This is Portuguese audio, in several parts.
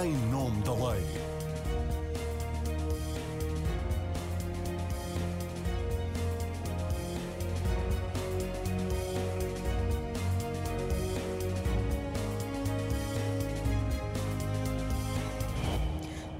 em nome da lei.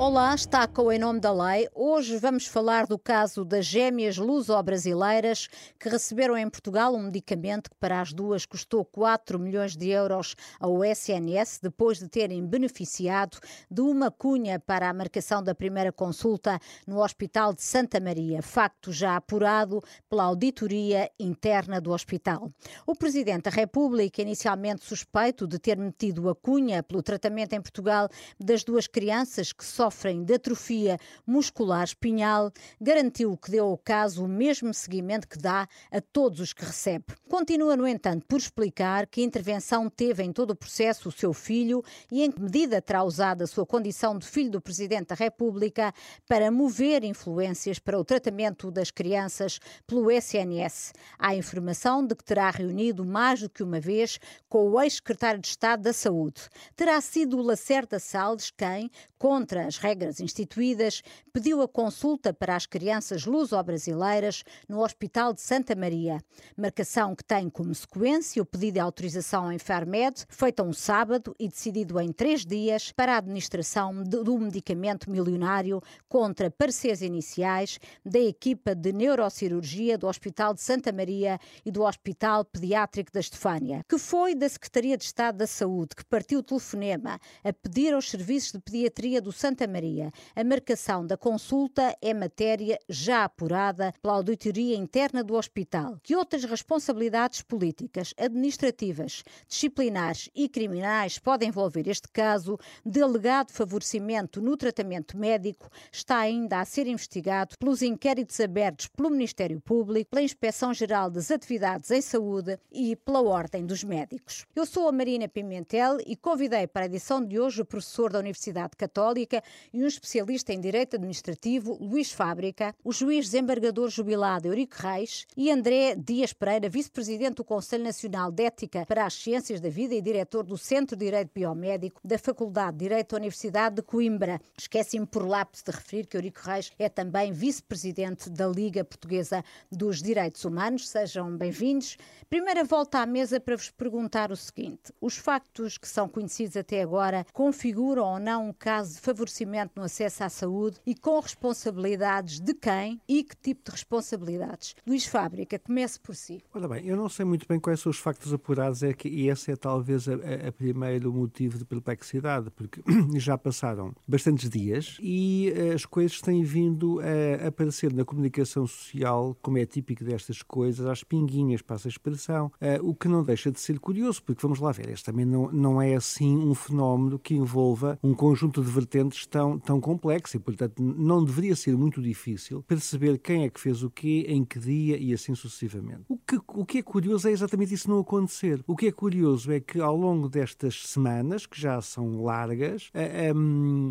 Olá, está com Em Nome da Lei. Hoje vamos falar do caso das gêmeas luso-brasileiras que receberam em Portugal um medicamento que para as duas custou 4 milhões de euros ao SNS depois de terem beneficiado de uma cunha para a marcação da primeira consulta no Hospital de Santa Maria, facto já apurado pela auditoria interna do hospital. O Presidente da República, inicialmente suspeito de ter metido a cunha pelo tratamento em Portugal das duas crianças que sofrem sofrem de atrofia muscular espinhal, garantiu que deu ao caso o mesmo seguimento que dá a todos os que recebe. Continua, no entanto, por explicar que a intervenção teve em todo o processo o seu filho e em que medida terá usado a sua condição de filho do Presidente da República para mover influências para o tratamento das crianças pelo SNS. Há informação de que terá reunido mais do que uma vez com o ex-secretário de Estado da Saúde. Terá sido o Lacerda Salles quem, contra as regras instituídas, pediu a consulta para as crianças luso-brasileiras no Hospital de Santa Maria. Marcação que tem como sequência o pedido de autorização em Farmed, feita um sábado e decidido em três dias para a administração do medicamento milionário contra pareceres iniciais da equipa de neurocirurgia do Hospital de Santa Maria e do Hospital Pediátrico da Estefânia, que foi da Secretaria de Estado da Saúde que partiu o telefonema a pedir aos serviços de pediatria do Santa Maria. A marcação da consulta é matéria já apurada pela auditoria interna do hospital. Que outras responsabilidades políticas, administrativas, disciplinares e criminais podem envolver este caso de alegado favorecimento no tratamento médico está ainda a ser investigado pelos inquéritos abertos pelo Ministério Público, pela Inspeção-Geral das Atividades em Saúde e pela Ordem dos Médicos. Eu sou a Marina Pimentel e convidei para a edição de hoje o professor da Universidade Católica e um especialista em Direito Administrativo, Luís Fábrica, o juiz desembargador jubilado Eurico Reis e André Dias Pereira, vice-presidente do Conselho Nacional de Ética para as Ciências da Vida e diretor do Centro de Direito Biomédico da Faculdade de Direito da Universidade de Coimbra. Esqueci-me por lápis de referir que Eurico Reis é também vice-presidente da Liga Portuguesa dos Direitos Humanos. Sejam bem-vindos. Primeira volta à mesa para vos perguntar o seguinte: os factos que são conhecidos até agora configuram ou não um caso de favorecimento no acesso à saúde e com responsabilidades de quem e que tipo de responsabilidades? Luís Fábrica, comece por si. Ora bem, eu não sei muito bem quais são os factos apurados, é que, e esse é talvez a, a primeiro motivo de perplexidade, porque já passaram bastantes dias e as coisas têm vindo a aparecer na comunicação social, como é típico destas coisas, às pinguinhas, passa a expressão, o que não deixa de ser curioso, porque vamos lá ver, este também não, não é assim um fenómeno que envolva um conjunto de vertentes tão, tão complexo e, portanto, não deveria ser muito difícil perceber quem é que fez o quê, em que dia e assim sucessivamente. O que, o que é curioso é exatamente isso não acontecer. O que é curioso é que ao longo destas semanas, que já são largas,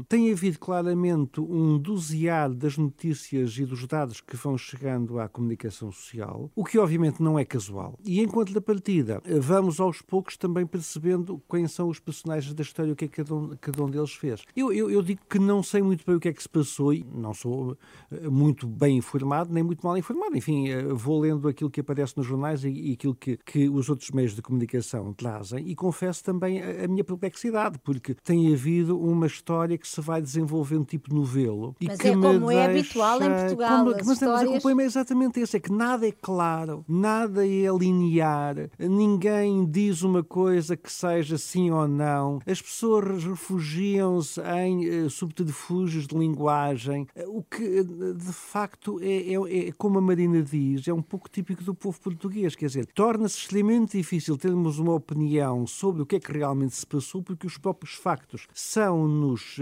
tem havido claramente um dosear das notícias e dos dados que vão chegando à comunicação social, o que obviamente não é casual. E enquanto da partida, vamos aos poucos também percebendo quem são os personagens da história, o que é que cada um, cada um deles fez. Eu, eu, eu digo que não sei muito bem o que é que se passou e não sou eh, muito bem informado nem muito mal informado. Enfim, eh, vou lendo aquilo que aparece nos jornais e, aquilo que, que os outros meios de comunicação trazem e confesso também a, a, minha perplexidade, porque tem havido uma história que se vai desenvolvendo tipo novelo. Mas e que é como deixa, é habitual em Portugal. Como, mas, histórias... mas o problema é exatamente esse, é que nada é claro, nada é linear, ninguém diz uma coisa que seja sim ou não, as pessoas refugiam-se em uh, subterfúgios de linguagem, o que de facto é, é, é, como a Marina diz, é um pouco típico do povo português, quer dizer, torna-se extremamente difícil termos uma opinião sobre o que é que realmente se passou, porque os próprios factos são-nos,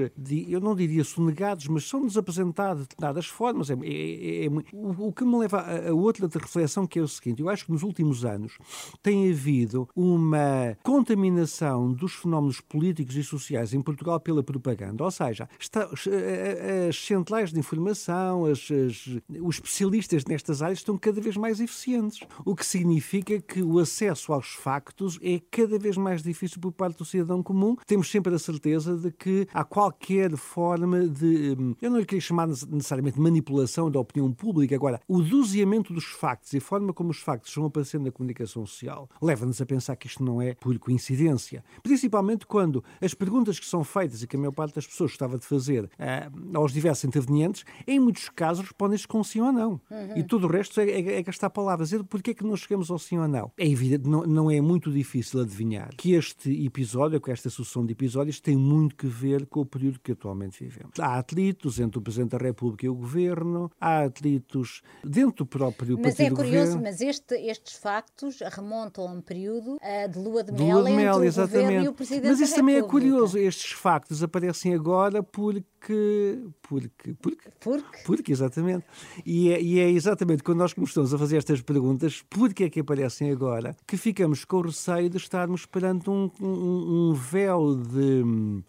eu não diria sonegados, mas são-nos apresentados de dadas formas. É, é, é, o, o, que me leva a, a outra reflexão, que é o seguinte, eu acho que nos últimos anos tem havido uma contaminação dos fenómenos políticos e sociais em Portugal pela propaganda, ou seja, está as centrais de informação, as, as, os especialistas nestas áreas estão cada vez mais eficientes, o que significa que o acesso aos factos é cada vez mais difícil por parte do cidadão comum. Temos sempre a certeza de que há qualquer forma de, hum, eu não lhe queria chamar necessariamente manipulação da opinião pública, agora, o doseamento dos factos e a forma como os factos estão aparecendo na comunicação social leva-nos a pensar que isto não é por coincidência. Principalmente quando as perguntas que são feitas e que a maior parte das pessoas gostava de fazer uh, aos diversos intervenientes, em muitos casos respondem-se com sim ou não. Uhum. E tudo o resto é, é, é gastar palavras. E porquê é que não chegamos ao sim ou não? É evidente, não, não é muito difícil adivinhar que este episódio, com esta sucessão de episódios, tem muito que ver com o período que atualmente vivemos. Há atritos entre o Presidente da República e o Governo, há atritos dentro do próprio mas partido é curioso, governo. mas este, estes factos remontam a um período uh, de lua de mel, lua de mel entre exatamente. o Governo e o Presidente Mas isso também é curioso, estes factos aparecem agora porque porque. Porque. Porque. Porque, exatamente. E é, e é exatamente quando nós começamos a fazer estas perguntas, porque é que aparecem agora, que ficamos com o receio de estarmos perante um, um, um véu de,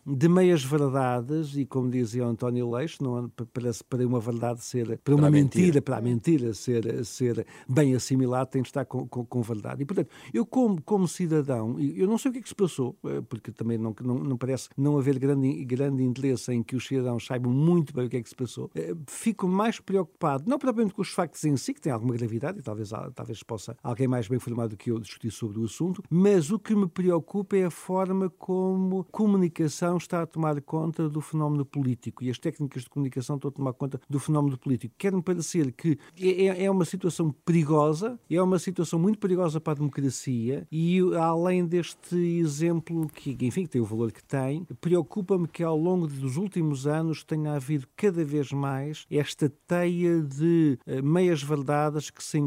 de meias verdades, e como dizia António Leixo, não, para, para uma verdade ser. Para uma para mentira, mentira, para a mentira ser, ser bem assimilada, tem de estar com, com, com, verdade. E, portanto, eu, como, como cidadão, eu não sei o que é que se passou, eh, porque também não, não, não parece não haver grande, grande interesse em que os cidadãos saibam muito bem o que é que se passou. Eh, fico mais preocupado, não propriamente com os factos em si, que têm alguma gravidade, e talvez, talvez possa alguém mais bem informado do que eu discutir sobre o assunto, mas o que me preocupa é a forma como a comunicação está a tomar conta do fenómeno político e as técnicas de comunicação estão a tomar conta do fenómeno político. Quer-me parecer que é, é, é uma situação perigosa, é uma situação muito perigosa para a democracia e, além deste exemplo, que, enfim, que tem o valor que tem, preocupa-me que ao longo dos últimos anos tenha havido cada vez mais esta teia de uh, meias verdades que, se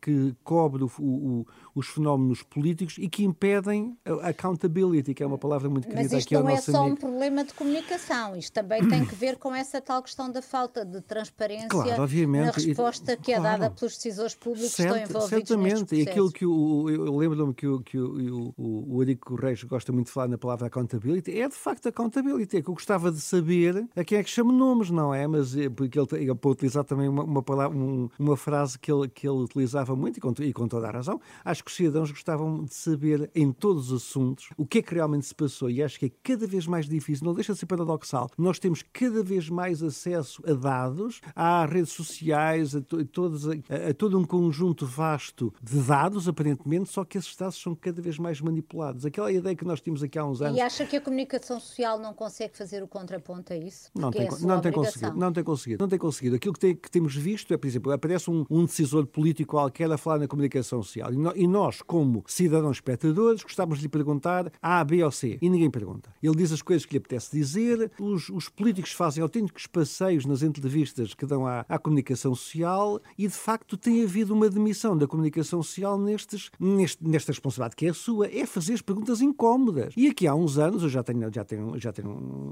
que cobre o, o, os fenómenos políticos e que impedem a accountability, que é uma palavra muito querida Mas isto não é só amigo. um problema de comunicação, isto também tem que ver com essa tal questão da falta de transparência claro, na resposta que claro. é dada pelos decisores públicos Cert, que estão envolvidos Certamente, e aquilo que o, eu lembro-me que, o, que o, o, o Eurico Reis gosta muito de falar na palavra accountability, é de facto accountability, é que eu gostava de saber a quem é que chama nomes, não é? Mas eh, porque ele, ele pode utilizar também uma, uma, palavra, um, uma frase que ele, que ele utilizava muito e com, e com toda a razão. Acho que os cidadãos gostavam de saber em todos os assuntos o que é que realmente se passou e acho que é cada vez mais difícil, não deixa de ser paradoxal. Nós temos cada vez mais acesso a dados, a redes sociais, a, to, todos, a, a todo um conjunto vasto de dados, aparentemente, só que esses dados são cada vez mais manipulados. Aquela ideia que nós tínhamos aqui há uns anos. E acha que a comunicação social não consegue fazer o contraponto a isso? Não tem, é não tem conseguido, não tem conseguido, não tem conseguido. Aquilo que, tem, que temos visto é, por exemplo, aparece um, um, decisor político qualquer a falar na comunicação social e, no, e nós, como cidadãos espectadores, gostávamos de lhe perguntar A, B ou C e ninguém pergunta. Ele diz as coisas que lhe apetece dizer, os, os políticos fazem autênticos passeios nas entrevistas que dão à, à comunicação social e, de facto, tem havido uma demissão da comunicação social nestes, neste, nesta responsabilidade que é a sua, é fazer as perguntas incómodas. E aqui há uns anos, eu já tenho, já tenho, já tenho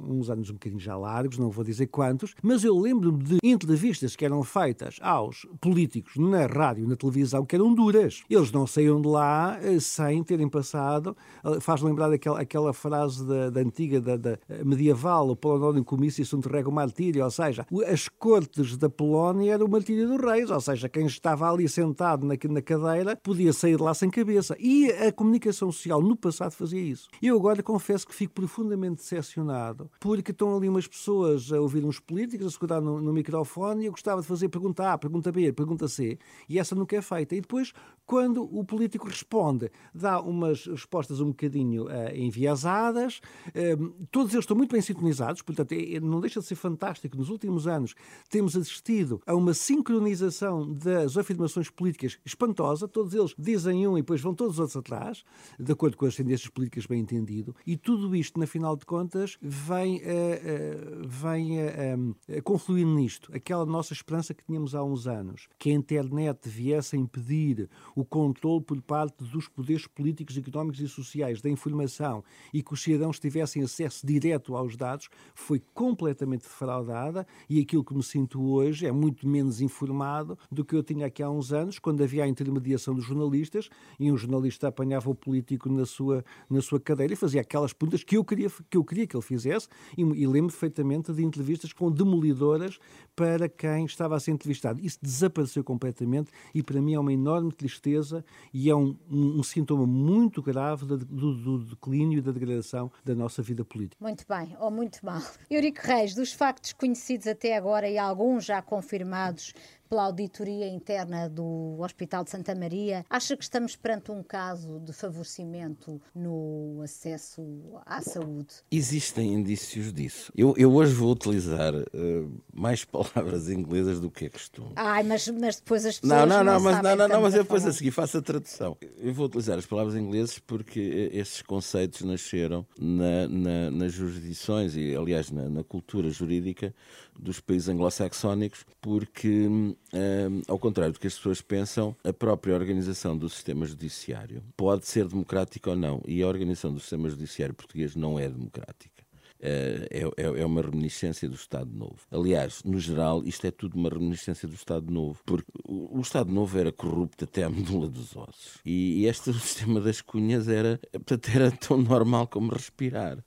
uns anos um bocadinho já largos, não vou dizer quantos, mas eu lembro-me de entrevistas que eram feitas aos políticos na rádio, na televisão, que eram duras. Eles não saíam de lá eh, sem terem passado. Eh, faz lembrar aquela, aquela frase da, da antiga, da, da, medieval, o Polonónio Comício sunt rego martírio, ou seja, as cortes da Polónia eram o martírio dos reis, ou seja, quem estava ali sentado na, na cadeira podia sair de lá sem cabeça. E a comunicação social no passado fazia isso. Eu agora confesso que fico profundamente decepcionado porque estão ali umas pessoas a ouvir uns políticos, a segurar no, no microfone e eu gostava de fazer pergunta A, pergunta B, pergunta C e essa nunca é feita. E depois, quando o político responde, dá umas respostas um bocadinho uh, enviesadas, uh, todos eles estão muito bem sintonizados, portanto, é, é, não deixa de ser fantástico. Nos últimos anos temos assistido a uma sincronização das afirmações políticas espantosa, todos eles dizem um e depois vão todos os outros atrás, de acordo com as tendências políticas bem entendido, e tudo isto, na final de contas, vem, uh, vem a confluir nisto. Aquela nossa esperança que tínhamos há uns anos, que a internet viesse a impedir o controle por parte dos poderes políticos, económicos e sociais da informação e que os cidadãos tivessem acesso direto aos dados foi completamente defraudada e aquilo que me sinto hoje é muito menos informado do que eu tinha aqui há uns anos, quando havia a intermediação dos jornalistas e um jornalista apanhava o político na sua, na sua cadeira e fazia aquelas perguntas que eu queria que, eu queria que ele fizesse e, e lembro perfeitamente de entrevistas com demolidoras para quem estava a ser entrevistado. Isso desapareceu completamente e para mim é uma enorme tristeza e é um, um, um sintoma muito grave do, do, declínio e da degradação da nossa vida política. Muito bem, ou muito mal. Eurico Reis, dos factos conhecidos até agora e alguns já confirmados pela auditoria interna do Hospital de Santa Maria, acha que estamos perante um caso de favorecimento no acesso à saúde? Existem indícios disso. Eu, eu hoje vou utilizar uh, mais palavras inglesas do que é costume. Ai, mas, mas depois as pessoas. Não, não, não, não mas, não, não, não, mas eu depois a seguir faço a tradução. Eu vou utilizar as palavras inglesas porque esses conceitos nasceram na, na, nas jurisdições e, aliás, na, na cultura jurídica dos países anglo-saxónicos, porque, ao contrário do que as pessoas pensam, a própria organização do sistema judiciário pode ser democrática ou não, e a organização do sistema judiciário português não é democrática. Eh, é, é, é, uma reminiscência do Estado Novo. Aliás, no geral, isto é tudo uma reminiscência do Estado Novo, porque o, o Estado Novo era corrupto até à medula dos ossos. E, e este sistema das cunhas era, portanto, era tão normal como respirar.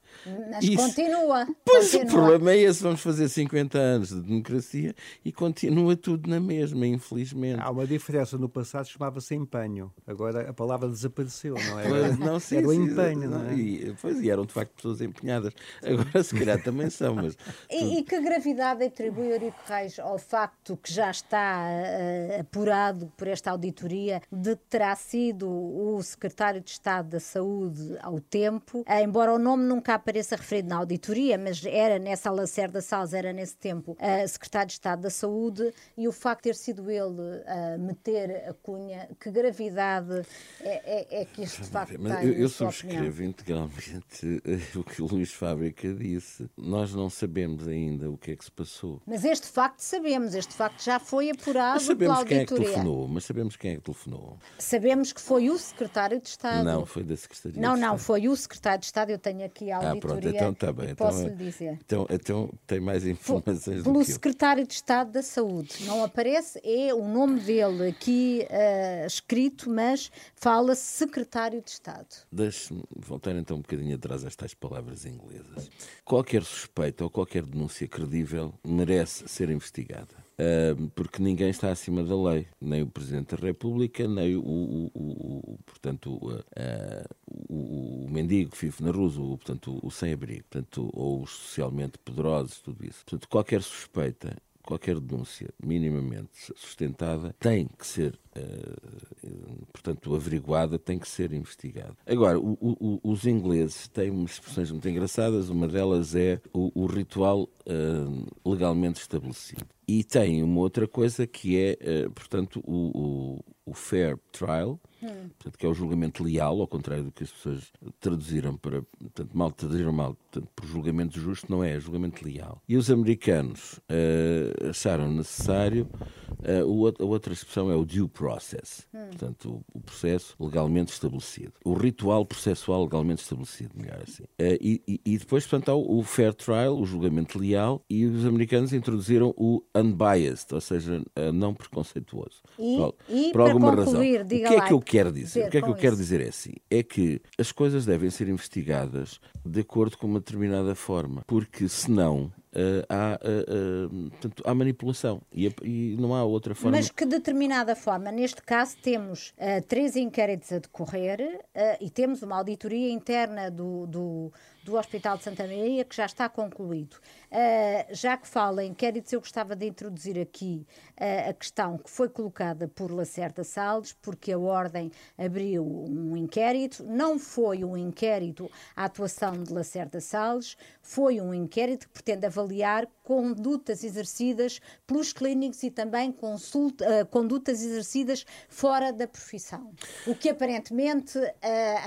Mas Isso, continua. Pois continua. o problema é esse: vamos fazer 50 anos de democracia e continua tudo na mesma, infelizmente. Há uma diferença. No passado chamava-se empenho, agora a palavra desapareceu, não é? Pois, não, sim, era o empenho, não, não é? E, pois, e eram de facto pessoas empenhadas. Agora, se calhar, também são. Mas... E, e que gravidade atribui Eurico Reis ao facto que já está uh, apurado por esta auditoria de que terá sido o secretário de Estado da Saúde ao tempo, uh, embora o nome nunca apareça referido na auditoria, mas era nessa Lacerda Salles, era nesse tempo uh, secretário de Estado da Saúde, e o facto de ter sido ele a meter a cunha, que gravidade é, é, é que isto de facto tem? Eu, eu subscrevo integralmente o que o Luís Fábrica disse, nós não sabemos ainda o que é que se passou. Mas este facto sabemos, este facto já foi apurado mas sabemos pela quem é que telefonou, mas sabemos quem é que telefonou. Sabemos que foi o secretário de Estado. Não, foi da Secretaria Não, não, foi o secretário de Estado, eu tenho aqui auditoria. Ah, pronto, então está bem. Então, posso lhe dizer. Então, então tem mais informações Pelo do que secretário de Estado da Saúde. Não aparece, é o nome dele aqui uh, escrito, mas fala-se secretário de Estado. Deixe-me voltar então um bocadinho atrás a estas palavras inglesas. Qualquer suspeita ou qualquer denúncia credível merece ser investigada. Porque ninguém está acima da lei, nem o Presidente da República, nem o, o, o, o portanto, o, mendigo que vive na rua, o, portanto, o sem-abrigo, portanto, ou os socialmente poderosos, tudo isso. Portanto, qualquer suspeita qualquer denúncia minimamente sustentada tem que ser, uh, portanto, averiguada, tem que ser investigada. Agora, o, o, os ingleses têm umas expressões muito engraçadas, uma delas é o, o ritual uh, legalmente estabelecido. E tem uma outra coisa que é, uh, portanto, o, fair trial. Portanto, que é o julgamento leal, ao contrário do que as pessoas traduziram para. Portanto, mal traduziram mal. Portanto, por julgamento justo não é, é julgamento leal. E os americanos uh, acharam necessário. Uh, a outra expressão é o due process. Portanto, o, processo legalmente estabelecido. O ritual processual legalmente estabelecido, melhor assim. Uh, e, e, depois, portanto, há o, fair trial, o julgamento leal, e os americanos introduziram o unbiased, ou seja, não preconceituoso. E, por, e por alguma razão. o que é que eu quero dizer? O que é que eu quero dizer é assim? É que as coisas devem ser investigadas de acordo com uma determinada forma, porque senão Uh, há, uh, uh, portanto, há manipulação e, e, não há outra forma. Mas que determinada forma? Neste caso, temos três inquéritos a decorrer e temos uma auditoria interna do, do, do Hospital de Santa Maria que já está concluído. já que fala em inquéritos, eu gostava de introduzir aqui a questão que foi colocada por Lacerda Salles, porque a Ordem abriu um inquérito. Não foi um inquérito à atuação de Lacerda Salles, foi um inquérito que pretende avaliar condutas exercidas pelos clínicos e também consulta, uh, condutas exercidas fora da profissão. O que aparentemente uh,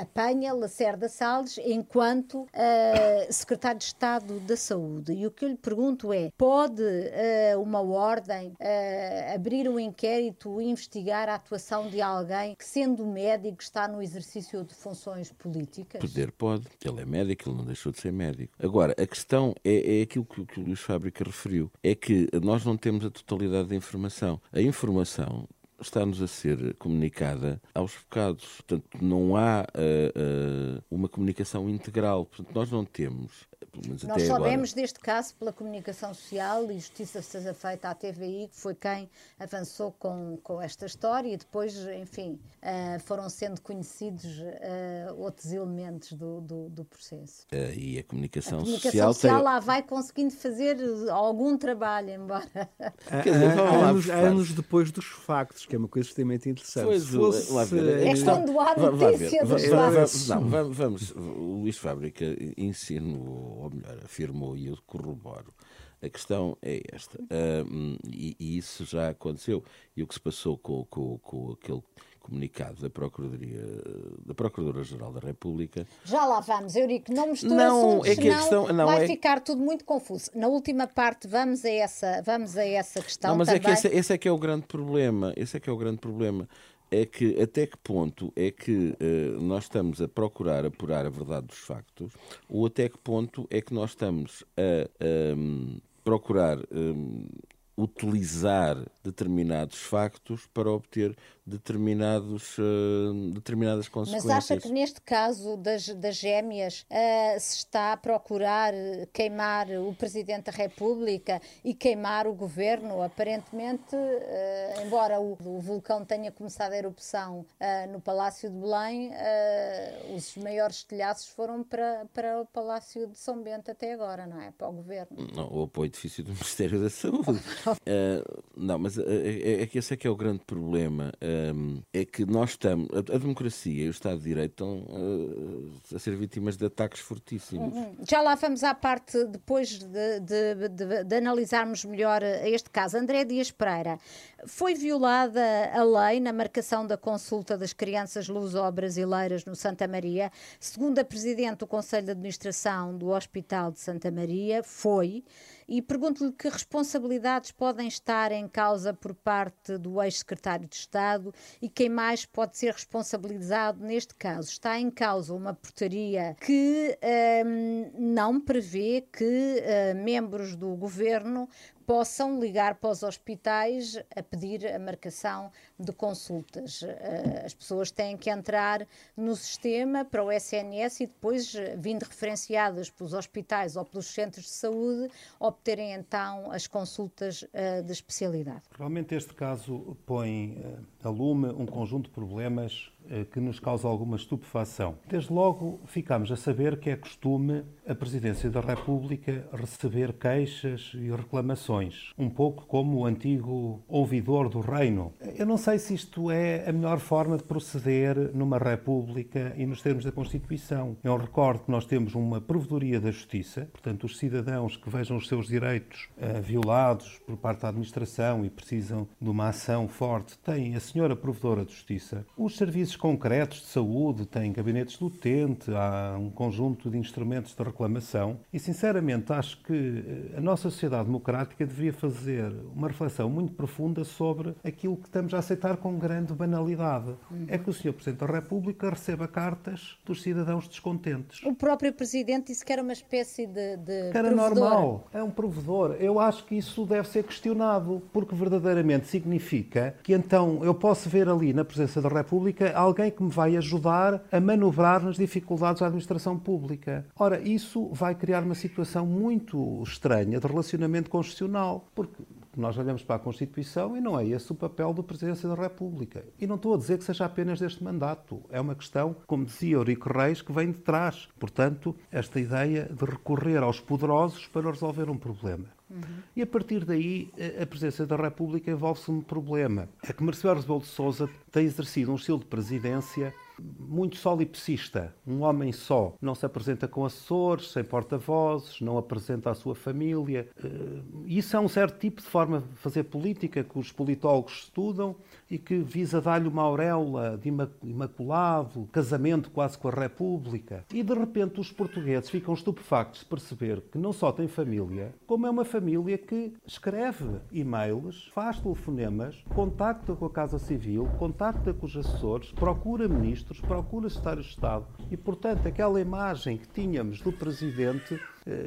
apanha Lacerda Salles enquanto uh, secretário de Estado da Saúde. E o que eu lhe pergunto é: pode uh, uma ordem uh, abrir um inquérito e investigar a atuação de alguém que, sendo médico, está no exercício de funções políticas? Poder pode. Ele é médico, ele não deixou de ser médico. Agora, a questão é, é aquilo que, que o Luís Fábrica referiu: é que nós não temos a totalidade da informação. A informação está-nos a ser comunicada aos bocados. Portanto, não há uh, uh, uma comunicação integral. Portanto, nós não temos nós sabemos agora. deste caso pela comunicação social e justiça seja feita à TVI, que foi quem avançou com, com esta história e depois, enfim, uh, foram sendo conhecidos uh, outros elementos do, do, do processo. Uh, e a comunicação, a comunicação social, social tem... lá vai conseguindo fazer algum trabalho, embora. Quer dizer, anos, anos, depois dos factos, que é uma coisa extremamente interessante. Pois, Se fosse, lá ver, é quando há notícia dos factos. Não, vamos, o Luís Fábrica insinuou ou melhor, afirmou e eu corroboro. A questão é esta, uh, e, e, isso já aconteceu. E o que se passou com, com, com aquele comunicado da Procuradoria da Procuradora-Geral da República. Já lá vamos, Eurico, não mistura não, assuntos, é que a questão, não vai é... ficar tudo muito confuso. Na última parte vamos a essa, vamos a essa questão Não, mas também. é que esse, esse, é que é o grande problema, esse é que é o grande problema é que até que ponto é que uh, nós estamos a procurar apurar a verdade dos factos ou até que ponto é que nós estamos a, um, procurar um, utilizar determinados factos para obter determinados, uh, determinadas consequências. Mas acha que neste caso das, das gêmeas uh, se está a procurar queimar o Presidente da República e queimar o Governo? Aparentemente, uh, embora o, o, vulcão tenha começado a erupção no Palácio de Belém, os maiores telhaços foram para, para o Palácio de São Bento até agora, não é? Para o Governo. Não, o apoio edifício do Ministério da Saúde. não, mas é, é que esse é que é o grande problema é que nós estamos, a, democracia e o Estado de Direito estão uh, a ser vítimas de ataques fortíssimos. Uhum. Já lá vamos à parte, depois de, de, de, de, analisarmos melhor este caso. André Dias Pereira, foi violada a lei na marcação da consulta das crianças luso-brasileiras no Santa Maria. Segundo a Presidente do Conselho de Administração do Hospital de Santa Maria, foi e pergunto-lhe que responsabilidades podem estar em causa por parte do ex-secretário de Estado e quem mais pode ser responsabilizado neste caso. Está em causa uma portaria que hum, não prevê que hum, membros do governo possam ligar para os hospitais a pedir a marcação de consultas. Eh, as pessoas têm que entrar no sistema para o SNS e depois, eh, vindo referenciadas pelos hospitais ou pelos centros de saúde, obterem então as consultas eh, de especialidade. Realmente este caso põe a lume um conjunto de problemas que nos causa alguma estupefação. Desde logo, ficamos a saber que é costume a Presidência da República receber queixas e reclamações, um pouco como o antigo ouvidor do reino. Eu não sei se isto é a melhor forma de proceder numa República e nos termos da Constituição. Eu recordo que nós temos uma Provedoria da Justiça, portanto, os cidadãos que vejam os seus direitos uh, violados por parte da administração e precisam de uma ação forte têm a Senhora Provedora de Justiça. Os serviços serviços concretos de saúde, tem gabinetes do utente, há um conjunto de instrumentos de reclamação e, sinceramente, acho que eh, a nossa sociedade democrática deveria fazer uma reflexão muito profunda sobre aquilo que estamos a aceitar com grande banalidade. Uhum. É que o Sr. Presidente da República receba cartas dos cidadãos descontentes. O próprio Presidente disse que era uma espécie de, de que era provedor. normal, é um provedor. Eu acho que isso deve ser questionado, porque verdadeiramente significa que então eu posso ver ali na presença da República alguém que me vai ajudar a manobrar nas dificuldades da administração pública. Ora, isso vai criar uma situação muito estranha de relacionamento constitucional, porque nós olhamos para a Constituição e não é esse o papel do Presidência da República. E não estou a dizer que seja apenas deste mandato. É uma questão, como dizia Eurico Reis, que vem de trás. Portanto, esta ideia de recorrer aos poderosos para resolver um problema. Uhum. E a partir daí, a presidência da República envolve-se num problema. É que Marcelo Rebelo de Sousa tem exercido um estilo de presidência muito solipsista. Um homem só. Não se apresenta com assessores, sem porta-vozes, não apresenta a sua família. Eh, isso é um certo tipo de forma de fazer política que os politólogos estudam e que visa dar-lhe uma auréola de imaculado, casamento quase com a República. E de repente os portugueses ficam estupefactos de perceber que não só tem família, como é uma família que escreve e-mails, faz telefonemas, contacta com a Casa Civil, contacta com os assessores, procura ministros, procura secretários de Estado e, portanto, aquela imagem que tínhamos do Presidente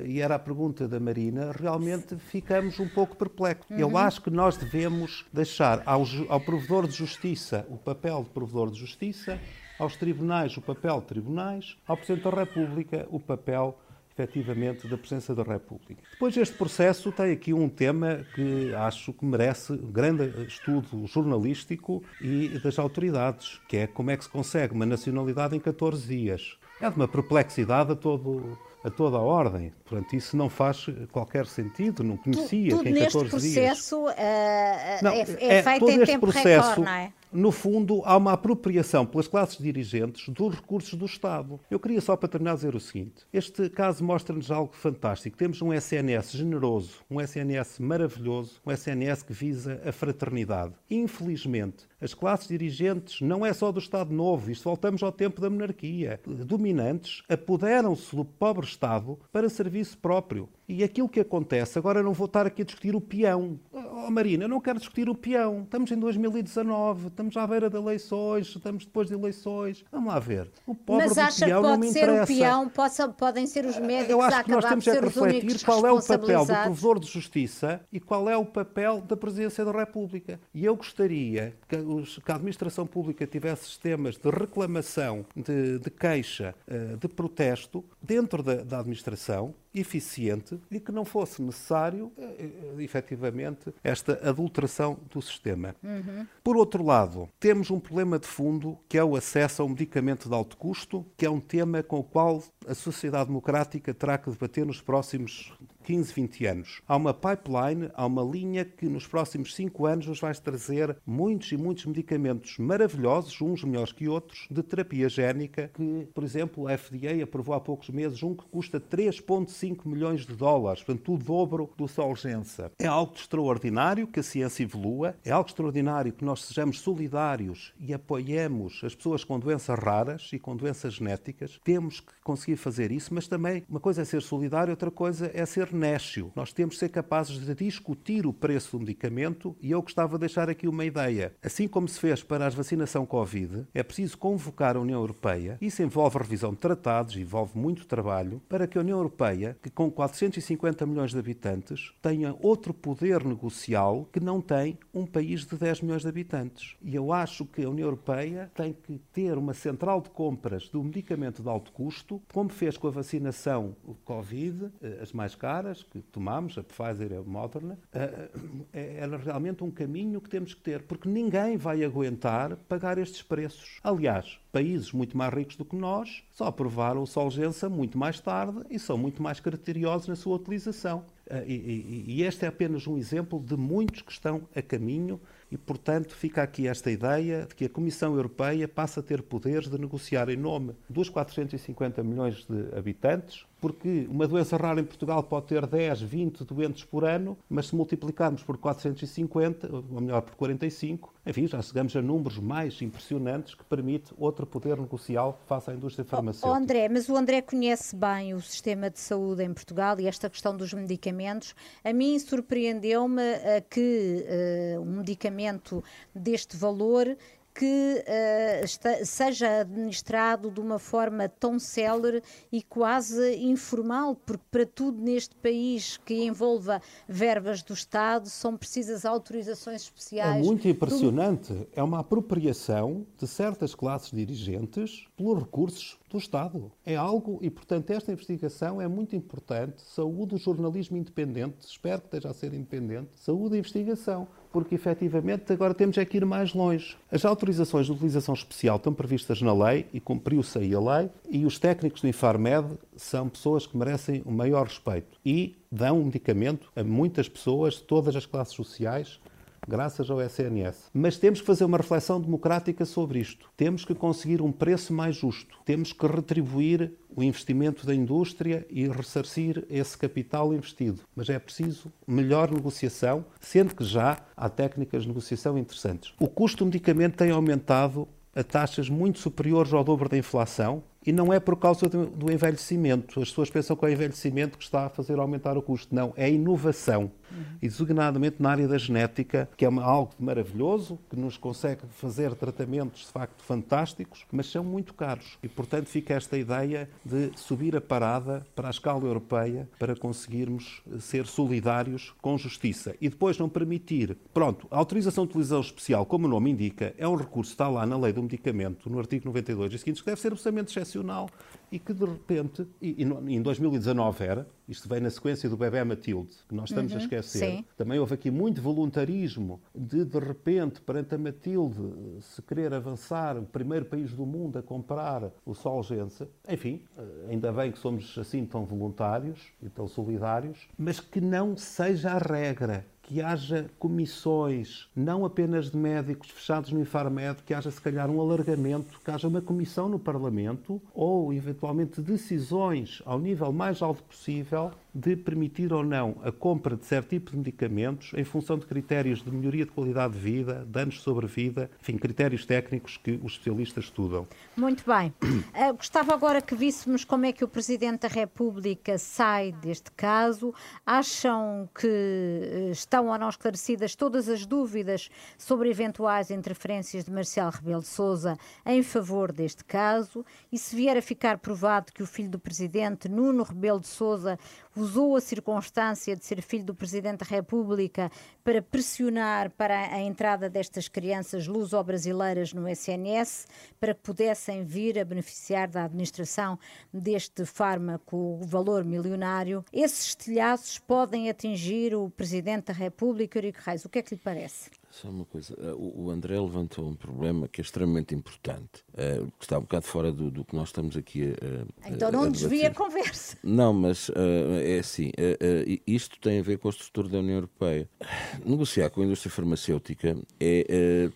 e era a pergunta da Marina, realmente ficamos um pouco perplexos. Uhum. Eu acho que nós devemos deixar ao, ao provedor de justiça o papel de provedor de justiça, aos tribunais o papel de tribunais, ao Presidente da República o papel efetivamente da presença da República. Depois deste processo tem aqui um tema que acho que merece grande estudo jornalístico e das autoridades, que é como é que se consegue uma nacionalidade em 14 dias. É de uma perplexidade a todo a toda a ordem. Portanto, isso não faz qualquer sentido, não conhecia tudo, tudo que em 14 processo, dias... Uh, não, é, é, é feito em tempo processo, recorde, não é? No fundo, há uma apropriação pelas classes dirigentes dos recursos do Estado. Eu queria só para terminar dizer o seguinte: este caso mostra-nos algo fantástico. Temos um SNS generoso, um SNS maravilhoso, um SNS que visa a fraternidade. Infelizmente, as classes dirigentes não é só do Estado Novo, isto voltamos ao tempo da monarquia. Dominantes apoderam-se do pobre Estado para serviço próprio. E aquilo que acontece, agora não vou estar aqui a discutir o peão. Oh, Marina, eu não quero discutir o peão. Estamos em 2019, estamos à beira de eleições, estamos depois de eleições. Vamos lá ver. O pobre Mas acha que pode ser o peão, pode, podem ser os médicos Eu acho que nós temos é que refletir qual é o papel do provedor de justiça e qual é o papel da Presidência da República. E eu gostaria que, os, que a administração pública tivesse sistemas de reclamação, de, de queixa, eh, de protesto dentro da, da administração eficiente e que não fosse necessário, eh, eh, efetivamente, esta adulteração do sistema. Uhum. Por outro lado, temos um problema de fundo que é o acesso a um medicamento de alto custo, que é um tema com o qual a sociedade democrática terá que debater nos próximos 15, 20 anos. Há uma pipeline, há uma linha que nos próximos 5 anos nos vai trazer muitos e muitos medicamentos maravilhosos, uns melhores que outros, de terapia génica, que, por exemplo, a FDA aprovou há poucos meses um que custa 3,5 milhões de dólares, portanto, o dobro do Solgença. É algo extraordinário que a ciência evolua, é algo extraordinário que nós sejamos solidários e apoiemos as pessoas com doenças raras e com doenças genéticas. Temos que conseguir fazer isso, mas também uma coisa é ser solidário, outra coisa é ser néscio. Nós temos de ser capazes de discutir o preço do medicamento e eu gostava de deixar aqui uma ideia. Assim como se fez para a vacinação Covid, é preciso convocar a União Europeia. Isso envolve revisão de tratados, envolve muito trabalho, para que a União Europeia, que com 450 milhões de habitantes, tenha outro poder negocial que não tem um país de 10 milhões de habitantes. E eu acho que a União Europeia tem que ter uma central de compras do medicamento de alto custo, como fez com a vacinação Covid, eh, as mais caras, que tomamos, a Pfizer e a Moderna, eh, eh, era realmente um caminho que temos que ter, porque ninguém vai aguentar pagar estes preços. Aliás, países muito mais ricos do que nós só aprovaram o Solgença muito mais tarde e são muito mais criteriosos na sua utilização. E, e, e este é apenas um exemplo de muitos que estão a caminho e, portanto, fica aqui esta ideia de que a Comissão Europeia passa a ter poderes de negociar em nome dos 450 milhões de habitantes, porque uma doença rara em Portugal pode ter 10, 20 doentes por ano, mas se multiplicarmos por 450, ou melhor, por 45, enfim, já chegamos a números mais impressionantes que permite outro poder negocial face à indústria farmacêutica. Oh, André, mas o André conhece bem o sistema de saúde em Portugal e esta questão dos medicamentos. A mim surpreendeu-me uh, que uh, um medicamento deste valor que uh, está, seja administrado de uma forma tão célere e quase informal, porque para tudo neste país que envolva verbas do Estado são precisas autorizações especiais. É muito impressionante. Do... É uma apropriação de certas classes dirigentes pelos recursos do Estado. É algo, e portanto esta investigação é muito importante. Saúde, o jornalismo independente, espero que esteja a ser independente. Saúde e investigação porque efetivamente agora temos é que ir mais longe. As autorizações de utilização especial estão previstas na lei e cumpriu-se aí a lei, e os técnicos do Infarmed são pessoas que merecem o maior respeito e dão um medicamento a muitas pessoas de todas as classes sociais graças ao SNS. Mas temos que fazer uma reflexão democrática sobre isto. Temos que conseguir um preço mais justo. Temos que retribuir o investimento da indústria e ressarcir esse capital investido. Mas é preciso melhor negociação, sendo que já há técnicas de negociação interessantes. O custo do medicamento tem aumentado a taxas muito superiores ao dobro da inflação e não é por causa do envelhecimento. As pessoas pensam que é o envelhecimento que está a fazer aumentar o custo. Não, é a inovação. E designadamente na área da genética, que é algo maravilhoso, que nos consegue fazer tratamentos de facto fantásticos, mas são muito caros. E portanto fica esta ideia de subir a parada para a escala europeia para conseguirmos ser solidários com justiça. E depois não permitir. Pronto, a autorização de utilização especial, como o nome indica, é um recurso que está lá na lei do medicamento, no artigo 92 e seguintes, que deve ser absolutamente excepcional e que de repente, e, e em 2019 era, isto vem na sequência do bebê Matilde, que nós estamos uhum, a esquecer. Sim. Também houve aqui muito voluntarismo de, de repente, perante a Matilde, se querer avançar, o primeiro país do mundo a comprar o Solgença. Enfim, eh, ainda bem que somos assim tão voluntários e tão solidários, mas que não seja a regra que haja comissões, não apenas de médicos fechados no Infarmed, que haja se calhar um alargamento, que haja uma comissão no Parlamento ou eventualmente decisões ao nível mais alto possível de permitir ou não a compra de certo tipo de medicamentos em função de critérios de melhoria de qualidade de vida, danos sobre vida, enfim, critérios técnicos que os especialistas estudam. Muito bem. Uh, gostava agora que víssemos como é que o Presidente da República sai deste caso. Acham que uh, estão ou não esclarecidas todas as dúvidas sobre eventuais interferências de Marcelo Rebelo de Sousa em favor deste caso? E se vier a ficar provado que o filho do Presidente, Nuno Rebelo de Sousa, usou a circunstância de ser filho do Presidente da República para pressionar para a entrada destas crianças luso-brasileiras no SNS, para que pudessem vir a beneficiar da administração deste fármaco valor milionário. Esses estilhaços podem atingir o Presidente da República, Eurico Reis. O que é que lhe parece? Só uma coisa, eh, o André levantou um problema que é extremamente importante, uh, que está um bocado fora do, do que nós estamos aqui a. Então não desvia a conversa. Não, mas uh, é assim, isto tem a ver com a estrutura da União Europeia. Negociar com a indústria farmacêutica é.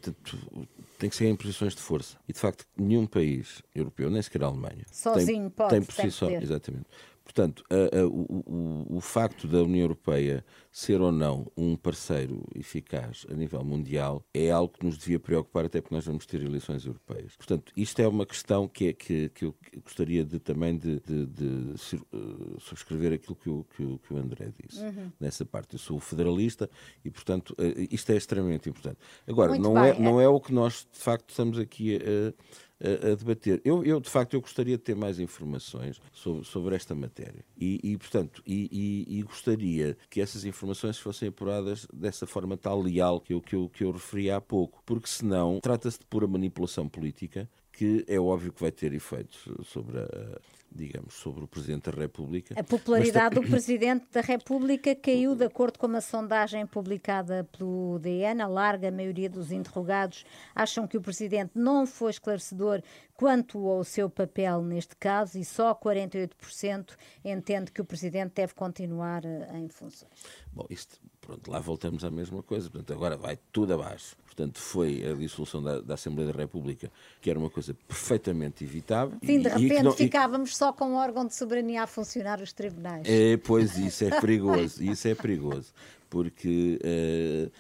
tem que ser em posições de força. E, de facto, nenhum país europeu, nem sequer a Alemanha, Sozinho tem, pode, tem por si só. Exatamente Portanto, a, a, o, o, facto da União Europeia ser ou não um parceiro eficaz a nível mundial é algo que nos devia preocupar, até porque nós vamos ter eleições europeias. Portanto, isto é uma questão que, é, que, que eu gostaria de, também de, de, de uh, subscrever aquilo que o, que o, que o André disse uhum. nessa parte. Eu sou federalista e, portanto, uh, isto é extremamente importante. Agora, não é, não é o que nós, de facto, estamos aqui a a, debater. Eu, eu, de facto, eu gostaria de ter mais informações sobre, sobre esta matéria. E, e portanto, e, e, e, gostaria que essas informações fossem apuradas dessa forma tal leal que eu, que eu, que eu referi há pouco. Porque senão trata-se de pura manipulação política que é óbvio que vai ter efeitos sobre a, digamos, sobre o Presidente da República. A popularidade do Presidente da República caiu de acordo com uma sondagem publicada pelo DN. A larga maioria dos interrogados acham que o Presidente não foi esclarecedor quanto ao seu papel neste caso e só 48% entende que o Presidente deve continuar eh, em funções. Bom, isto, pronto, lá voltamos à mesma coisa. Portanto, agora vai tudo abaixo. Portanto, foi a dissolução da, da Assembleia da República, que era uma coisa perfeitamente evitável. Sim, de repente não, ficávamos e... só com o órgão de soberania a funcionar os tribunais. É, pois, isso é perigoso. isso é perigoso. Porque. Uh,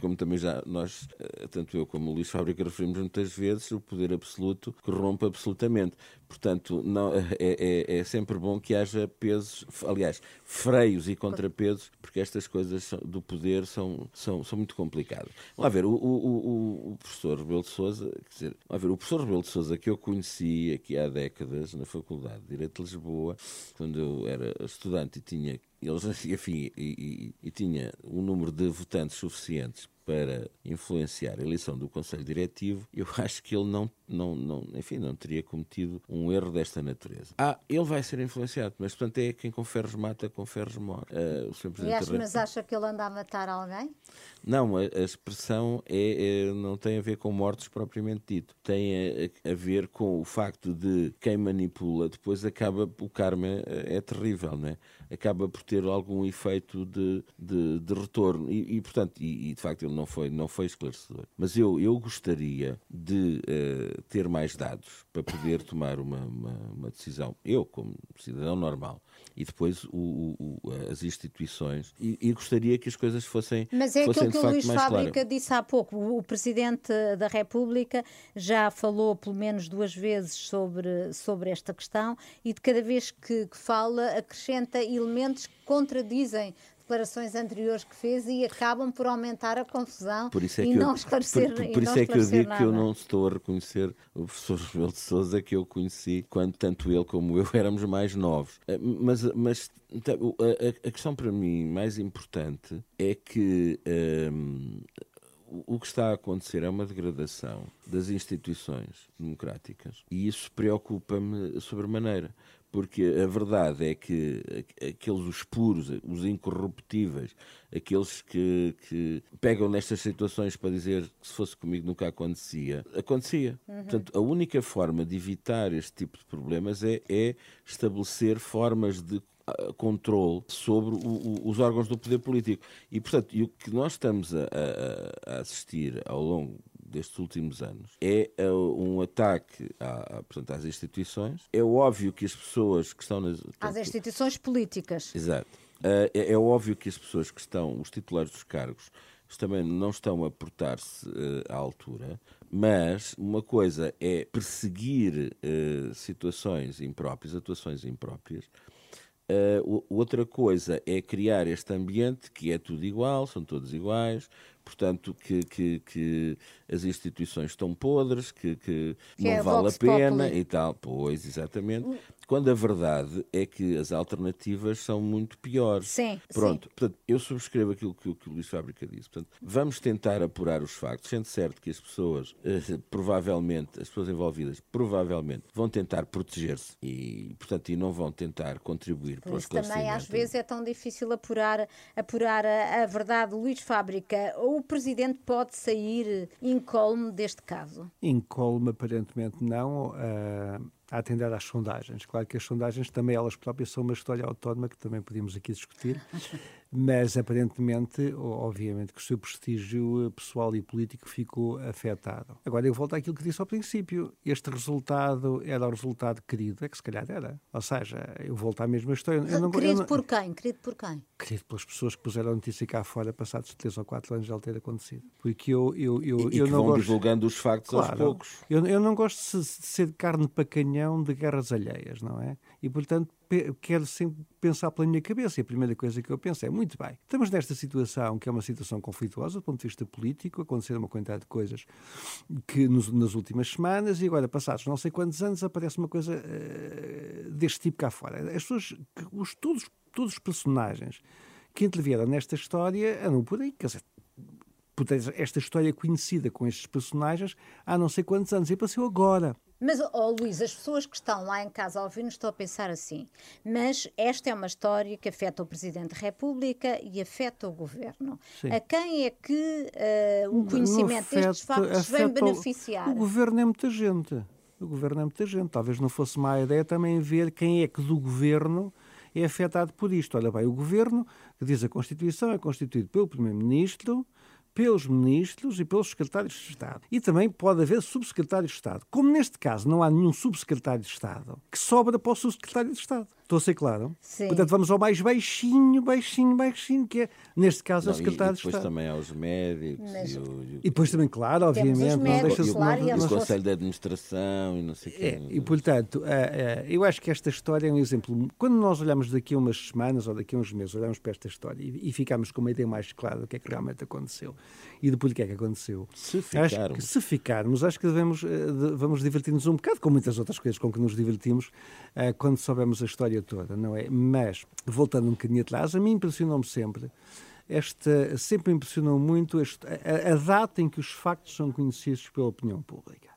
como também já nós, eh, tanto eu como o Luís Fábrica referimos muitas vezes, o poder absoluto corrompe absolutamente. Portanto, não, é, é, é, sempre bom que haja pesos, aliás, freios e contrapesos, porque estas coisas do poder são, são, são muito complicadas. Vamos ver, o, o, o, professor Rebelo de Souza, quer dizer, vamos ver, o professor Rebelo de Souza que eu conheci aqui há décadas na Faculdade de Direito de Lisboa, quando eu era estudante e tinha eles, enfim, e, e, e tinha um número de votantes suficientes para influenciar a eleição do Conselho Diretivo, eu acho que ele não, não, não, enfim, não teria cometido um erro desta natureza. Ah, ele vai ser influenciado, mas portanto é quem com ferros mata, com ferros morre. Uh, Aliás, mas acha que ele anda a matar alguém? Não, a, a expressão é, é, não tem a ver com mortos propriamente dito. Tem a, a, ver com o facto de quem manipula depois acaba, o karma é, é terrível, não é? Acaba por ter algum efeito de, de, de retorno. E, e portanto, e, e, de facto ele não foi, não foi esclarecedor. Mas eu, eu gostaria de uh, ter mais dados para poder tomar uma, uma, uma, decisão, eu como cidadão normal, e depois o, o, as instituições, e, e, gostaria que as coisas fossem Mas é fossem, aquilo que o Luís Fábrica disse há pouco. O Presidente da República já falou pelo menos duas vezes sobre, sobre esta questão e de cada vez que, que fala acrescenta elementos que contradizem declarações anteriores que fez e acabam por aumentar a confusão por isso é e que não eu, esclarecer Por, por, por isso é que eu digo nada. que eu não estou a reconhecer o professor Rebelo de Sousa que eu conheci quando tanto ele como eu éramos mais novos. Eh, mas, mas então, a, a questão para mim mais importante é que um, ehm, o que está a acontecer é uma degradação das instituições democráticas e isso preocupa-me sobremaneira porque a verdade é que aqueles os puros, os incorruptíveis, aqueles que, que pegam nestas situações para dizer que se fosse comigo nunca acontecia, acontecia. Uhum. Portanto, a única forma de evitar este tipo de problemas é, é estabelecer formas de ah, controle sobre o, o, os órgãos do poder político. E, portanto, e o que nós estamos a, a, a assistir ao longo destes últimos anos é uh, um ataque à, portanto, às instituições. É óbvio que as pessoas que estão nas. Portanto, às instituições políticas. Exato. Uh, é, é, óbvio que as pessoas que estão, os titulares dos cargos, também não estão a portar-se uh, à altura, mas uma coisa é perseguir uh, situações impróprias, atuações impróprias. Uh, outra coisa é criar este ambiente que é tudo igual, são todos iguais, portanto, que, que, que as instituições estão podres, que, que, que não é vale a pena Populi. e tal. Pois, exatamente. Quando a verdade é que as alternativas são muito piores. Sim. Pronto. Sim. Portanto, eu subscrevo aquilo que, que o Luís Fábrica disse. Portanto, vamos tentar apurar os factos, sendo certo que as pessoas, eh, provavelmente, as pessoas envolvidas, provavelmente, vão tentar proteger-se e, portanto, e não vão tentar contribuir para o esclarecimento. também, às vezes, é tão difícil apurar, apurar a, a verdade. Luís Fábrica, o Presidente pode sair incólume deste caso? Incólume, aparentemente, não. Uh a atender às sondagens. Claro que as sondagens também elas próprias são uma história autónoma que também podíamos aqui discutir, mas aparentemente, obviamente, que o seu prestígio pessoal e político ficou afetado. Agora, eu volto àquilo que disse ao princípio. Este resultado era o resultado querido, é que se calhar era. Ou seja, eu volto à mesma história. Eu não, querido eu não, por quem? Querido por quem? Querido pelas pessoas que puseram a notícia cá fora passados três ou quatro anos de ele ter acontecido. Porque eu, eu, eu, e, eu e não vão gosto... divulgando os factos claro, aos poucos. Eu, eu não gosto de ser carne para canhão de guerras alheias, não é? E, portanto, quero sempre pensar pela minha cabeça. E a primeira coisa que eu penso é: muito bem, estamos nesta situação que é uma situação conflituosa do ponto de vista político, aconteceram uma quantidade de coisas que nos, nas últimas semanas, e agora, passados não sei quantos anos, aparece uma coisa uh, deste tipo cá fora. As pessoas, os, todos, todos os personagens que intervieram nesta história andam por aí, quer dizer, esta história conhecida com estes personagens há não sei quantos anos e passou agora. Mas, oh, Luís, as pessoas que estão lá em casa a ouvir-nos estão a pensar assim. Mas esta é uma história que afeta o Presidente da República e afeta o Governo. Sim. A quem é que uh, o conhecimento afeta, destes factos vem beneficiar? O, o Governo é muita gente. O Governo é muita gente. Talvez não fosse má ideia também ver quem é que do Governo é afetado por isto. Olha bem, o Governo, que diz a Constituição, é constituído pelo Primeiro-Ministro, pelos ministros e pelos secretários de Estado. E também pode haver subsecretários de Estado. Como neste caso não há nenhum subsecretário de Estado, que sobra para o subsecretário de Estado. Estou a ser claro? Sim. Portanto, vamos ao mais baixinho, baixinho, baixinho, que é, neste caso, não, o secretário de Estado. E depois também aos médicos. Mas... E, o, e, depois também, claro, obviamente. Os médicos, não deixa claro, de, e o Conselho de Administração e não sei o é, E, portanto, eu acho que esta história é um exemplo. Quando nós olhamos daqui a umas semanas ou daqui a uns meses, olhamos para esta história e, e ficamos com uma ideia mais clara do que é que realmente aconteceu e depois do que é que aconteceu. Se ficarmos. Que, se ficarmos, acho que devemos, eh, vamos divertir-nos um bocado com muitas outras coisas com que nos divertimos uh, quando soubermos a história toda, não é? Mas, voltando um bocadinho atrás, a mim impressionou-me sempre esta, sempre impressionou muito este, a, a, data em que os factos são conhecidos pela opinião pública.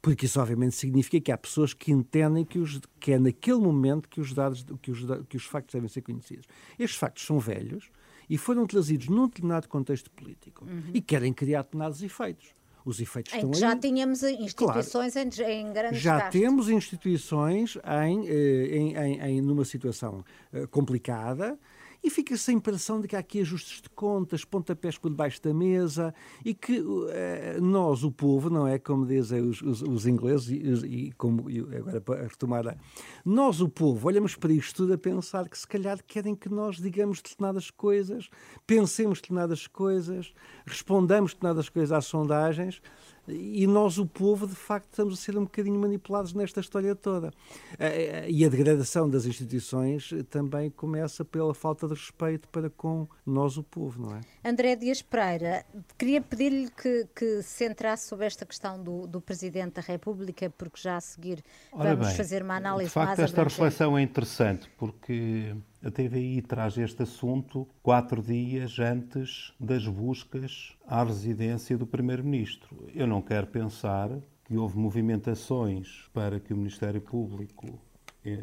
Porque isso, obviamente, significa que há pessoas que entendem que, os, que é naquele momento que os, dados, que, os, que os factos devem ser conhecidos. Estes factos são velhos e foram trazidos num determinado contexto político uhum. e querem criar determinados efeitos. Os efeitos em estão que aí. já tínhamos instituições claro. em, em grandes Já gastos. temos instituições em, em, em, em numa situação complicada e fica-se a impressão de que há aqui ajustes de contas, pontapés por debaixo da mesa e que uh, nós, o povo, não é? Como dizem os, os, os ingleses, e, e como e agora para retomar, nós, o povo, olhamos para isto tudo a pensar que se calhar querem que nós digamos determinadas coisas, pensemos determinadas coisas, respondamos determinadas coisas às sondagens e nós, o povo, de facto, estamos a ser um bocadinho manipulados nesta história toda. E a degradação das instituições também começa pela falta de respeito para com nós, o povo, não é? André Dias Pereira, queria pedir-lhe que, que se centrasse sobre esta questão do, do Presidente da República, porque já a seguir Ora vamos bem, fazer uma análise de facto, mais esta reflexão é interessante, porque a TVI traz este assunto quatro dias antes das buscas à residência do Primeiro-Ministro. Eu não quero pensar que houve movimentações para que o Ministério Público eh,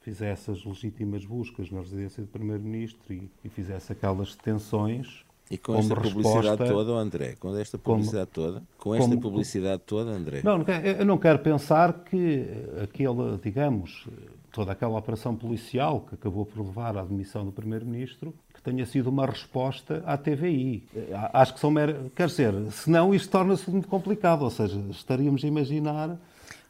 fizesse as legítimas buscas na residência do Primeiro-Ministro e, e, fizesse aquelas detenções. E com esta publicidade toda, André, com esta publicidade como, toda, com esta como, publicidade toda, André. Não, eu não quero pensar que aquele, digamos, toda aquela operação policial que acabou por levar à admissão do Primeiro-Ministro, que tenha sido uma resposta à TVI. Acho que são mer... Quer dizer, senão isto torna-se muito complicado, ou seja, estaríamos a imaginar.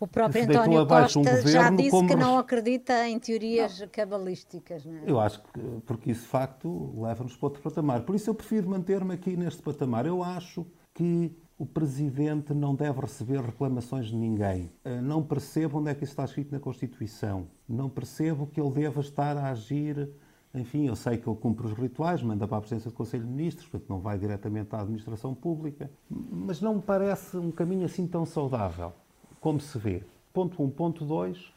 O próprio António Costa um já disse como... que não acredita em teorias não. cabalísticas. Não é? Eu acho que, porque isso de facto leva-nos para outro patamar. Por isso eu prefiro manter-me aqui neste patamar. Eu acho que o Presidente não deve receber reclamações de ninguém. Não percebo onde é que isso está escrito na Constituição. Não percebo que ele deva estar a agir. Enfim, eu sei que ele cumpre os rituais, manda para a presença do Conselho de Ministros, portanto não vai diretamente à administração pública, mas não me parece um caminho assim tão saudável como se vê. Ponto 1. Um. Ponto 2.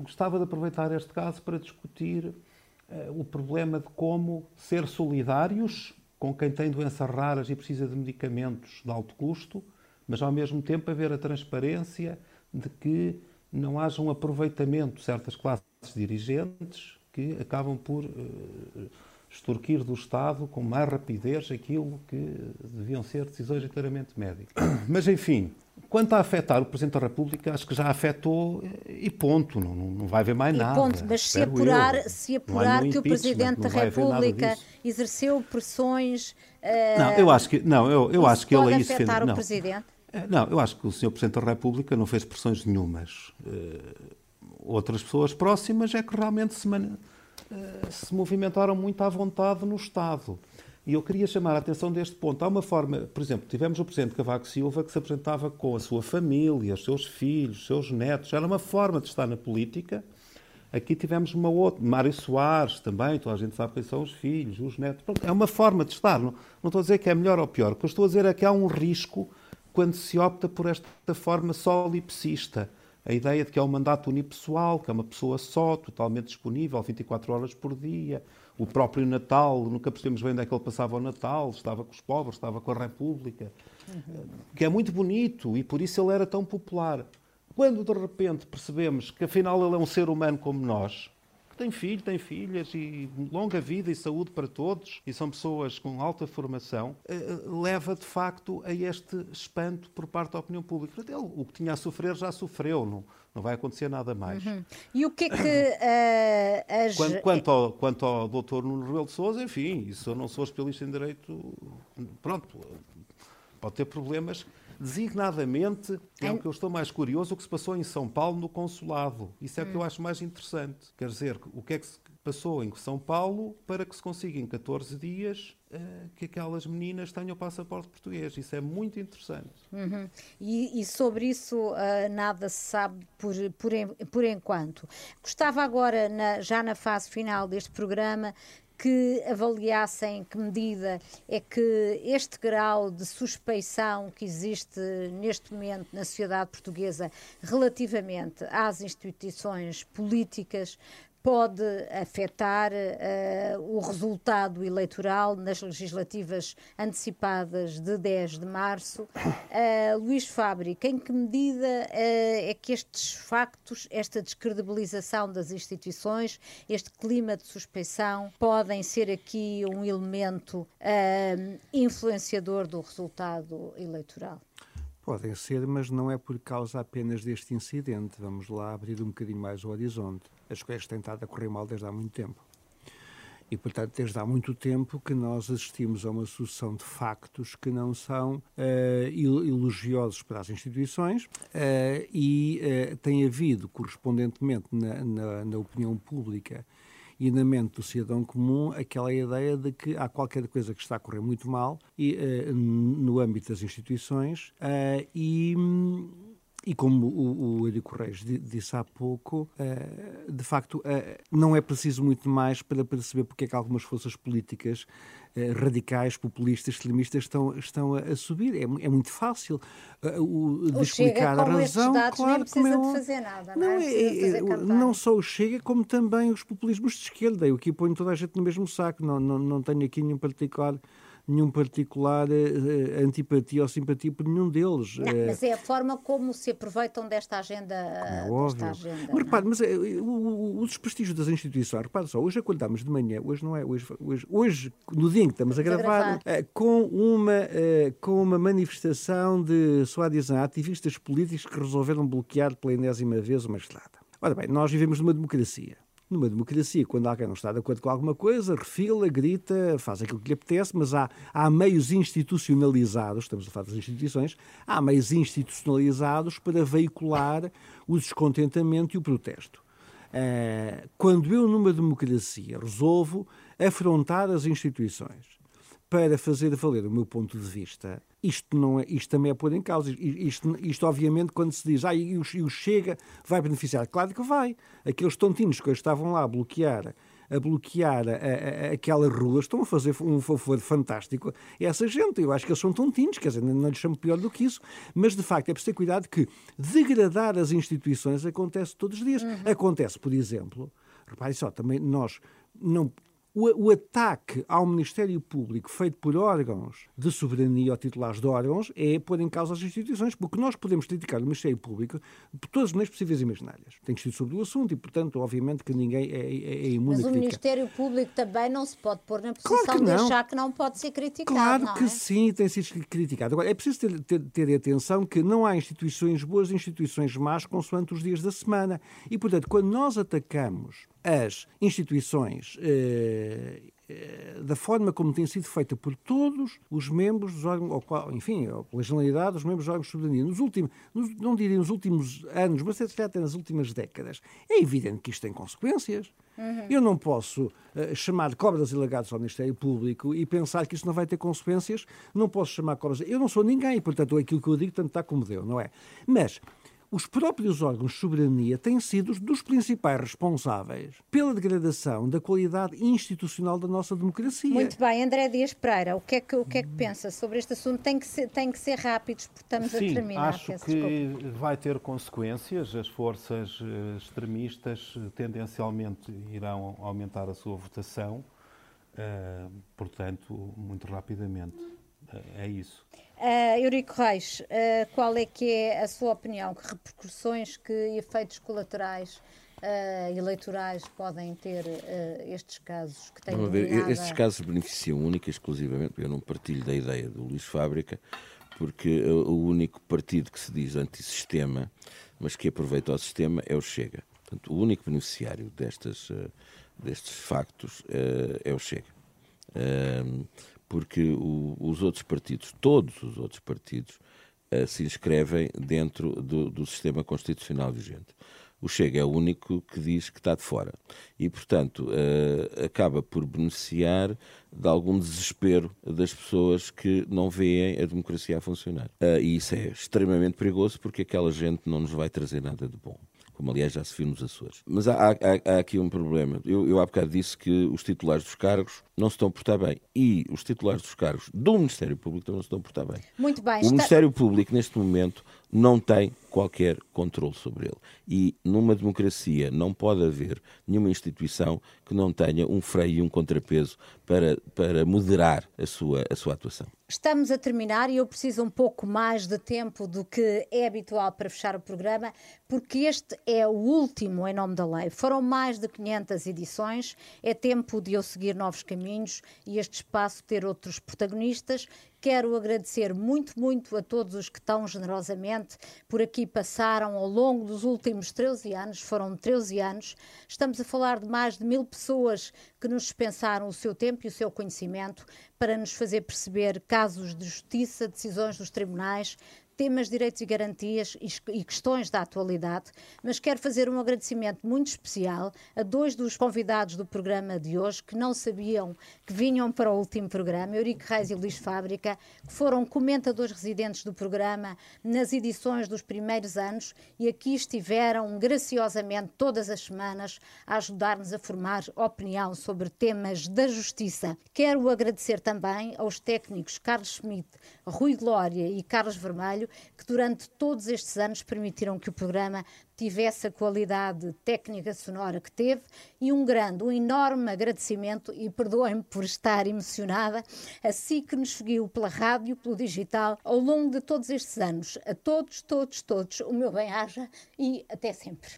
Gostava de aproveitar este caso para discutir o problema de como ser solidários com quem tem doenças raras e precisa de medicamentos de alto custo, mas ao mesmo tempo haver a transparência de que não haja um aproveitamento de certas classes dirigentes que acabam por uh, extorquir do Estado com mais rapidez aquilo que deviam ser decisões claramente médicas. Mas, enfim, quanto a afetar o Presidente da República, acho que já afetou e ponto, não, não vai haver mais e nada. Ponto. Mas se apurar, eu. se apurar que o Presidente da República exerceu pressões. Uh, não, eu acho que, não, eu, eu acho que ele aí se afetar defende, o não. Presidente? Não, eu acho que o Sr. Presidente da República não fez pressões nenhumas. Uh, outras pessoas próximas é que realmente se, uh, se movimentaram muito à vontade no Estado. E eu queria chamar a atenção deste ponto. Há uma forma, por exemplo, tivemos o Presidente Cavaco Silva que se apresentava com a sua família, os seus filhos, os seus netos. Era uma forma de estar na política. Aqui tivemos uma outra, Mário Soares também, toda a gente sabe quem são os filhos, os netos. É uma forma de estar. Não, não estou a dizer que é melhor ou pior. O que eu estou a dizer é que há um risco quando se opta por esta forma solipsista. A ideia de que é um mandato unipessoal, que é uma pessoa só, totalmente disponível, 24 horas por dia. O próprio Natal, nunca percebemos bem onde é que ele passava o Natal, estava com os pobres, estava com a República, uhum. que é muito bonito e por isso ele era tão popular. Quando de repente percebemos que afinal ele é um ser humano como nós, tem filho, tem filhas e longa vida e saúde para todos e são pessoas com alta formação, leva de facto a este espanto por parte da opinião pública. Ele, o que tinha a sofrer já sofreu, não, não vai acontecer nada mais. Uhum. E o que é que uh, as... quanto, quanto, ao, quanto ao doutor Nuno Rebelo de Sousa, enfim, isso eu não sou especialista em direito, pronto, pode ter problemas designadamente, é o que eu estou mais curioso, o que se passou em São Paulo no consulado. Isso é o que eu acho mais interessante. Quer dizer, o que é que se passou em São Paulo para que se consiga em 14 dias uh, que aquelas meninas tenham o passaporte português. Isso é muito interessante. Uhum. E, e, sobre isso uh, nada se sabe por, por, por enquanto. Gostava agora, na, já na fase final deste programa, que avaliassem que medida é que este grau de suspeição que existe neste momento na sociedade portuguesa relativamente às instituições políticas pode afetar uh, o resultado eleitoral nas legislativas antecipadas de 10 de março. Uh, Luís Fábrica, em que medida uh, é que estes factos, esta descredibilização das instituições, este clima de suspeição, podem ser aqui um elemento influenciador do resultado eleitoral? Podem ser, mas não é por causa apenas deste incidente. Vamos lá abrir um bocadinho mais o horizonte. As coisas têm estado a correr mal desde há muito tempo. E, portanto, desde há muito tempo que nós assistimos a uma sucessão de factos que não são uh, elogiosos para as instituições uh, e uh, tem havido, correspondentemente na, na, na opinião pública, e na mente do cidadão comum aquela ideia de que há qualquer coisa que está a correr muito mal e, uh, no âmbito das instituições uh, e. E como o, o Eurico Reis disse há pouco, uh, de facto, uh, não é preciso muito mais para perceber porque é que algumas forças políticas uh, radicais, populistas, extremistas estão, estão a, a subir. É, é, muito fácil o, de explicar a razão. Dados, claro, nem precisa é, de fazer nada, não, não é? é, é não só o Chega, como também os populismos de esquerda. Eu aqui ponho toda a gente no mesmo saco. Não, não, não tenho aqui nenhum particular nenhum particular uh, antipatia ou simpatia por nenhum deles. Não, uh, mas é a forma como se aproveitam desta agenda. É óbvio. Agenda, mas repare, mas o, o, o, desprestígio das instituições, repare só, hoje acordamos de manhã, hoje não é, hoje, hoje, hoje no dia em que estamos a gravar, uh, com, uma, com uma manifestação de, só ativistas políticos que resolveram bloquear pela enésima vez uma estrada. Ora bem, nós vivemos numa democracia. Numa democracia, quando alguém não está de acordo com alguma coisa, refila, grita, faz aquilo que lhe apetece, mas há, há meios institucionalizados, estamos a falar das instituições, há meios institucionalizados para veicular o descontentamento e o protesto. Uh, quando eu, numa democracia, resolvo afrontar as instituições para fazer valer o meu ponto de vista, isto, não é, isto também é pôr em causa. Isto, isto, obviamente, quando se diz, ah, e o, e o Chega vai beneficiar. Claro que vai. Aqueles tontinhos que estavam lá a bloquear a bloquear a, a, aquela rua, estão a fazer um favor fantástico a essa gente. Eu acho que eles são tontinhos, quer dizer, não lhes chamo pior do que isso, mas de facto é preciso ter cuidado que degradar as instituições acontece todos os dias. Uhum. Acontece, por exemplo, repare só, também nós não o, o, ataque ao Ministério Público feito por órgãos de soberania ou titulares de órgãos é pôr em causa as instituições, porque nós podemos criticar o Ministério Público por todas as maneiras possíveis e imaginárias. Tem que ser sobre o assunto e, portanto, obviamente que ninguém é, é, é imune Mas o Ministério Público também não se pode pôr na posição claro de achar que não pode ser criticado. Claro que é? sim, tem sido criticado. Agora, é preciso ter, ter, ter atenção que não há instituições boas e instituições más consoante os dias da semana. E, portanto, quando nós atacamos as instituições eh, eh, da forma como tem sido feita por todos os membros dos órgãos, ou, enfim, pela generalidade dos membros dos órgãos de soberania, nos últimos, nos, não diria nos últimos anos, mas até nas últimas décadas, é evidente que isto tem consequências. Uhum. Eu não posso uh, chamar cobras e lagartos ao Ministério Público e pensar que isso não vai ter consequências. Não posso chamar cobras. Eu não sou ninguém, portanto, aquilo que eu digo tanto está como deu, não é? Mas os próprios órgãos de soberania têm sido dos principais responsáveis pela degradação da qualidade institucional da nossa democracia. Muito bem, André Dias Pereira, o que é que, o que, é que pensa sobre este assunto? Tem que ser, tem que ser rápidos, porque estamos Sim, a terminar. Acho que desculpa. vai ter consequências. As forças eh, extremistas eh, tendencialmente irão aumentar a sua votação, uh, portanto, muito rapidamente. Uh, é isso. Uh, Eurico Reis, uh, qual é que é a sua opinião? Que repercussões, que efeitos colaterais uh, eleitorais podem ter estes casos que têm dominado... Estes casos beneficiam única e exclusivamente, eu não partilho da ideia do Luís Fábrica, porque o único partido que se diz antissistema, mas que aproveita o sistema, é o Chega. Portanto, o único beneficiário destas, destes factos é o Chega porque o, os outros partidos, todos os outros partidos, uh, se inscrevem dentro do, do, sistema constitucional vigente. O Chega é o único que diz que está de fora. E, portanto, uh, acaba por beneficiar de algum desespero das pessoas que não veem a democracia a funcionar. Uh, e isso é extremamente perigoso porque aquela gente não nos vai trazer nada de bom como aliás já se viu nos Açores. Mas há, há, há aqui um problema. Eu, eu há bocado disse que os titulares dos cargos não se estão a portar bem. E os titulares dos cargos do Ministério Público também não se estão a portar bem. Muito bem. O está... Ministério Público, neste momento, não tem qualquer controle sobre ele. E numa democracia não pode haver nenhuma instituição que não tenha um freio e um contrapeso para, para moderar a sua, a sua atuação. Estamos a terminar e eu preciso um pouco mais de tempo do que é habitual para fechar o programa, porque este é o último em nome da lei. Foram mais de 500 edições, é tempo de eu seguir novos caminhos e este espaço ter outros protagonistas. Quero agradecer muito, muito a todos os que tão generosamente por aqui passaram ao longo dos últimos 13 anos, foram 13 anos. Estamos a falar de mais de mil pessoas que nos dispensaram o seu tempo e o seu conhecimento para nos fazer perceber casos de justiça, decisões dos tribunais, temas direitos e garantias e questões da atualidade, mas quero fazer um agradecimento muito especial a dois dos convidados do programa de hoje que não sabiam que vinham para o último programa, Eurico Reis e Luís Fábrica, que foram comentadores residentes do programa nas edições dos primeiros anos e aqui estiveram graciosamente todas as semanas a ajudar-nos a formar opinião sobre temas da justiça. Quero agradecer também aos técnicos Carlos Schmidt, Rui Glória e Carlos Vermelho, que durante todos estes anos permitiram que o programa tivesse a qualidade técnica sonora que teve e um grande, um enorme agradecimento e perdoem-me por estar emocionada, assim que nos seguiu pela rádio, pelo digital, ao longo de todos estes anos. A todos, todos, todos, o meu bem-aja e até sempre.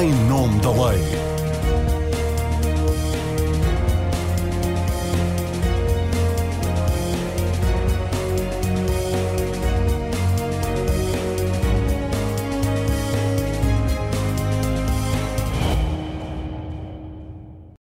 Em nome da lei.